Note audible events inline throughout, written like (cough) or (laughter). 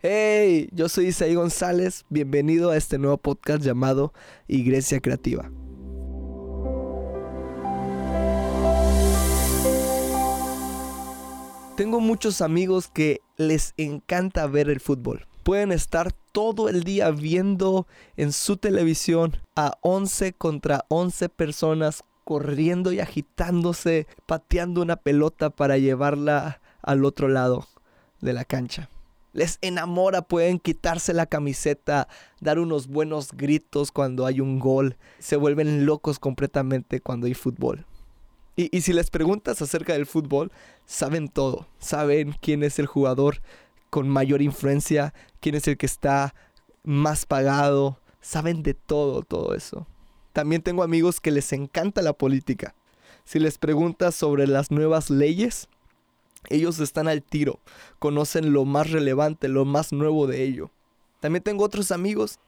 Hey, yo soy Isaí González, bienvenido a este nuevo podcast llamado Iglesia Creativa. Tengo muchos amigos que les encanta ver el fútbol. Pueden estar todo el día viendo en su televisión a 11 contra 11 personas corriendo y agitándose, pateando una pelota para llevarla al otro lado de la cancha. Les enamora, pueden quitarse la camiseta, dar unos buenos gritos cuando hay un gol. Se vuelven locos completamente cuando hay fútbol. Y, y, si les preguntas acerca del fútbol, saben todo. Saben quién es el jugador con mayor influencia, quién es el que está más pagado. Saben de todo, todo eso. También tengo amigos que les encanta la política. Si les preguntas sobre las nuevas leyes, ellos están al tiro, conocen lo más relevante, lo más nuevo de ello. También tengo otros amigos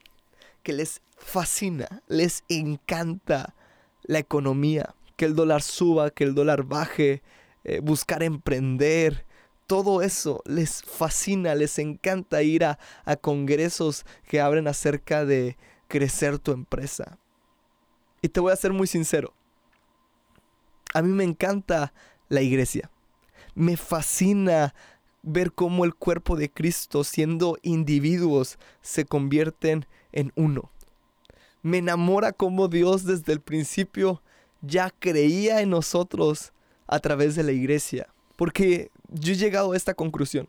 que les fascina, les encanta la economía, que el dólar suba, que el dólar baje, eh, buscar emprender, todo eso les fascina, les encanta ir a, a congresos que abren acerca de crecer tu empresa. Y te voy a ser muy sincero. A mí me encanta la iglesia. Me fascina ver cómo el cuerpo de Cristo, siendo individuos, se convierten en uno. Me enamora cómo Dios desde el principio ya creía en nosotros a través de la iglesia. Porque yo he llegado a esta conclusión.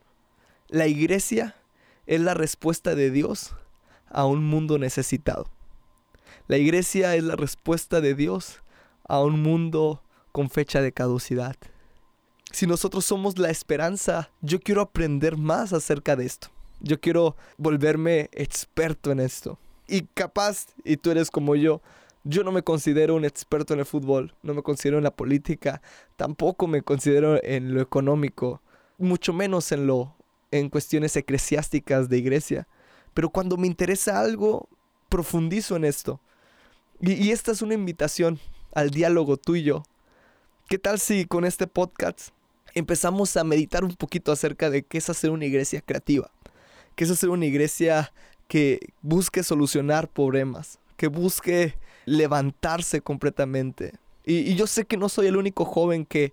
La iglesia es la respuesta de Dios a un mundo necesitado. La iglesia es la respuesta de Dios a un mundo con fecha de caducidad. Si nosotros somos la esperanza, yo quiero aprender más acerca de esto. Yo quiero volverme experto en esto. Y capaz, y tú eres como yo, yo no me considero un experto en el fútbol, no me considero en la política, tampoco me considero en lo económico, mucho menos en lo en cuestiones eclesiásticas de iglesia. Pero cuando me interesa algo, profundizo en esto. Y, esta es una invitación al diálogo tuyo. ¿Qué tal si con este podcast empezamos a meditar un poquito acerca de qué es hacer una iglesia creativa? ¿Qué es hacer una iglesia que busque solucionar problemas? Que busque levantarse completamente. Y, yo sé que no soy el único joven que,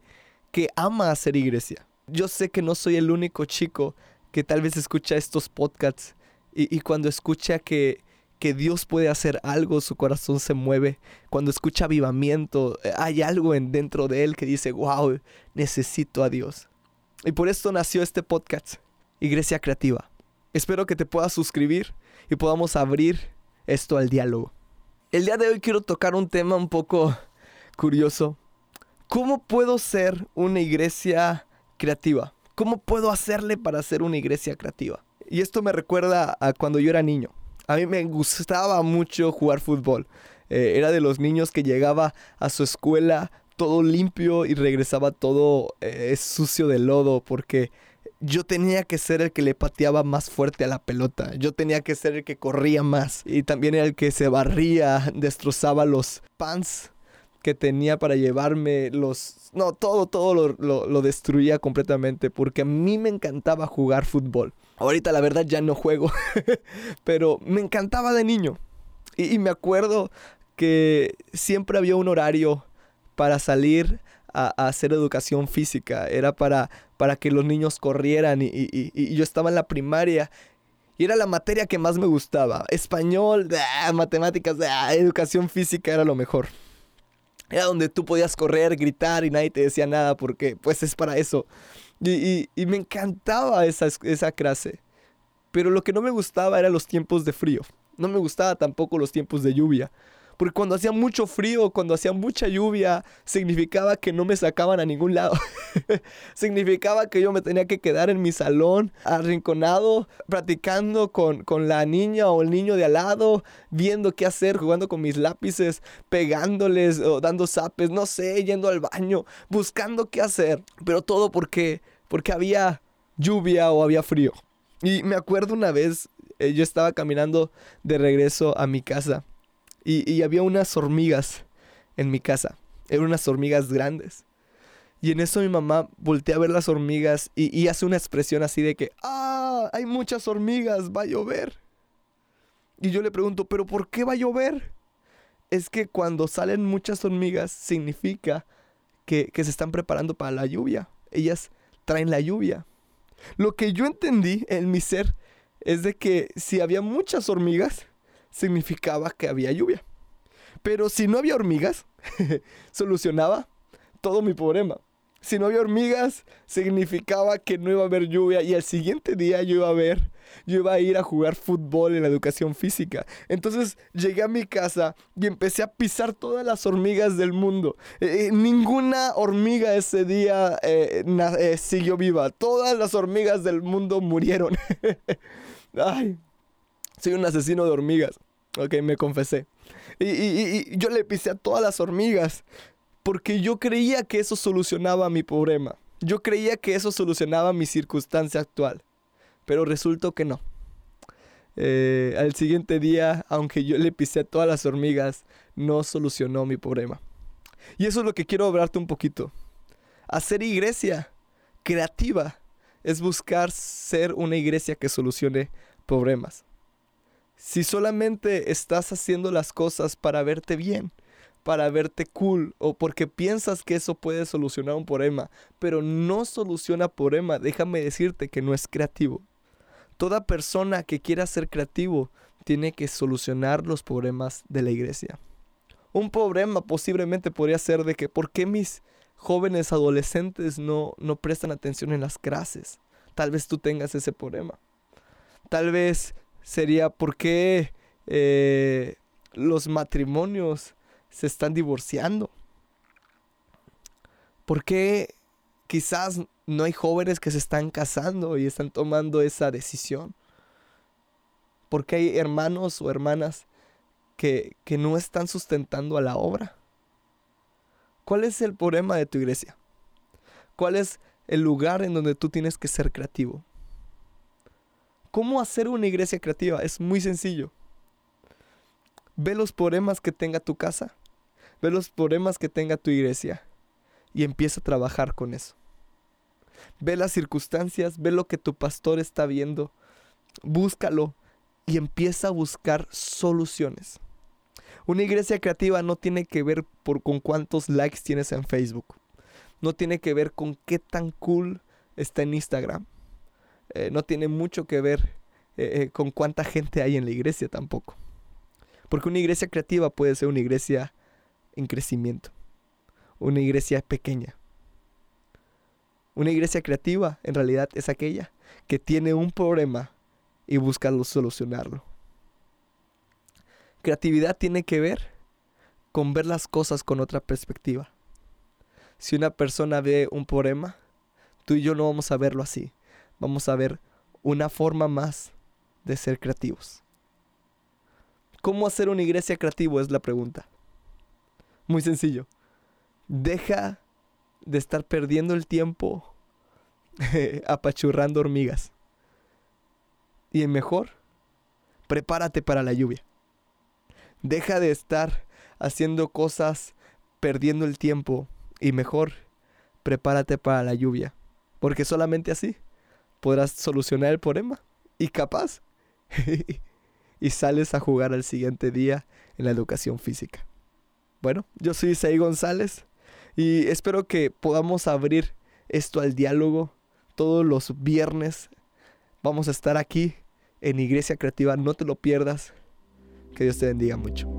que ama hacer iglesia. Yo sé que no soy el único chico que tal vez escucha estos podcasts y, y cuando escucha que que Dios puede hacer algo, su corazón se mueve. Cuando escucha avivamiento, eh, hay algo en dentro de él que dice, wow, necesito a Dios. Y por esto nació este podcast, Iglesia Creativa. Espero que te puedas suscribir y podamos abrir esto al diálogo. El día de hoy quiero tocar un tema un poco curioso. ¿Cómo puedo ser una iglesia creativa? ¿Cómo puedo hacerle para ser una iglesia creativa? Y esto me recuerda a cuando yo era niño. A mí me gustaba mucho jugar fútbol. Eh, era de los niños que llegaba a su escuela todo limpio y regresaba todo eh, sucio de lodo porque yo tenía que ser el que le pateaba más fuerte a la pelota. Yo tenía que ser el que corría más. Y también era el que se barría, destrozaba los pants que tenía para llevarme los... No, todo, todo lo, lo destruía completamente porque a mí me encantaba jugar fútbol. Ahorita la verdad ya no juego, (laughs) pero me encantaba de niño. Y, me acuerdo que siempre había un horario para salir a, hacer educación física. Era para, para que los niños corrieran y, yo estaba en la primaria y era la materia que más me gustaba. Español, ah, matemáticas, educación física era lo mejor. Era donde tú podías correr, gritar y nadie te decía nada porque pues es para eso. Y, me encantaba esa, esa clase. Pero lo que no me gustaba eran los tiempos de frío. No me gustaba tampoco los tiempos de lluvia. Porque cuando hacía mucho frío, cuando hacía mucha lluvia, significaba que no me sacaban a ningún lado. (laughs) significaba que yo me tenía que quedar en mi salón, arrinconado, practicando con, con, la niña o el niño de al lado, viendo qué hacer, jugando con mis lápices, pegándoles o dando zapes, no sé, yendo al baño, buscando qué hacer. Pero todo porque, porque había lluvia o había frío. Y me acuerdo una vez, eh, yo estaba caminando de regreso a mi casa y, había unas hormigas en mi casa. Eran unas hormigas grandes. Y en eso mi mamá voltea a ver las hormigas y, hace una expresión así de que, ¡ah! hay muchas hormigas, va a llover. Y yo le pregunto, ¿pero por qué va a llover? Es que cuando salen muchas hormigas significa que, que se están preparando para la lluvia. Ellas traen la lluvia. Lo que yo entendí en mi ser es de que si había muchas hormigas, significaba que había lluvia. Pero si no había hormigas, (laughs) solucionaba todo mi problema. Si no había hormigas, significaba que no iba a haber lluvia y al siguiente día yo iba a ver, yo iba a ir a jugar fútbol en la educación física. Entonces llegué a mi casa y empecé a pisar todas las hormigas del mundo. Eh, eh, ninguna hormiga ese día eh, siguió viva. Todas las hormigas del mundo murieron. (laughs) Ay, soy un asesino de hormigas. Ok, me confesé. Y, y yo le pisé a todas las hormigas porque yo creía que eso solucionaba mi problema. Yo creía que eso solucionaba mi circunstancia actual. Pero resultó que no. Eh, al siguiente día, aunque yo le pisé a todas las hormigas, no solucionó mi problema. Y eso es lo que quiero hablarte un poquito. Hacer iglesia creativa es buscar ser una iglesia que solucione problemas. Si solamente estás haciendo las cosas para verte bien, para verte cool o porque piensas que eso puede solucionar un problema, pero no soluciona problema, déjame decirte que no es creativo. Toda persona que quiera ser creativo tiene que solucionar los problemas de la iglesia. Un problema posiblemente podría ser de que ¿por qué mis jóvenes adolescentes no, no prestan atención en las clases? Tal vez tú tengas ese problema. Tal vez sería por qué eh, los matrimonios se están divorciando? ¿Por qué quizás no hay jóvenes que se están casando y están tomando esa decisión? ¿Por qué hay hermanos o hermanas que, que no están sustentando a la obra? ¿Cuál es el problema de tu iglesia? ¿Cuál es el lugar en donde tú tienes que ser creativo? ¿Cómo hacer una iglesia creativa? Es muy sencillo. Ve los problemas que tenga tu casa Ve los problemas que tenga tu iglesia y empieza a trabajar con eso. Ve las circunstancias, ve lo que tu pastor está viendo, búscalo y empieza a buscar soluciones. Una iglesia creativa no tiene que ver por con cuántos likes tienes en Facebook. No tiene que ver con qué tan cool está en Instagram. Eh, no tiene mucho que ver eh, eh, con cuánta gente hay en la iglesia tampoco. Porque una iglesia creativa puede ser una iglesia en crecimiento. Una iglesia pequeña. Una iglesia creativa en realidad es aquella que tiene un problema y busca solucionarlo. Creatividad tiene que ver con ver las cosas con otra perspectiva. Si una persona ve un problema, tú y yo no vamos a verlo así. Vamos a ver una forma más de ser creativos. ¿Cómo hacer una iglesia creativa? Es la pregunta. Muy sencillo. Deja de estar perdiendo el tiempo (laughs) apachurrando hormigas. Y mejor, prepárate para la lluvia. Deja de estar haciendo cosas perdiendo el tiempo y mejor, prepárate para la lluvia. Porque solamente así podrás solucionar el problema. Y capaz. (laughs) y sales a jugar al siguiente día en la educación física. Bueno, yo soy Isaí González y espero que podamos abrir esto al diálogo todos los viernes. Vamos a estar aquí en Iglesia Creativa, no te lo pierdas. Que Dios te bendiga mucho.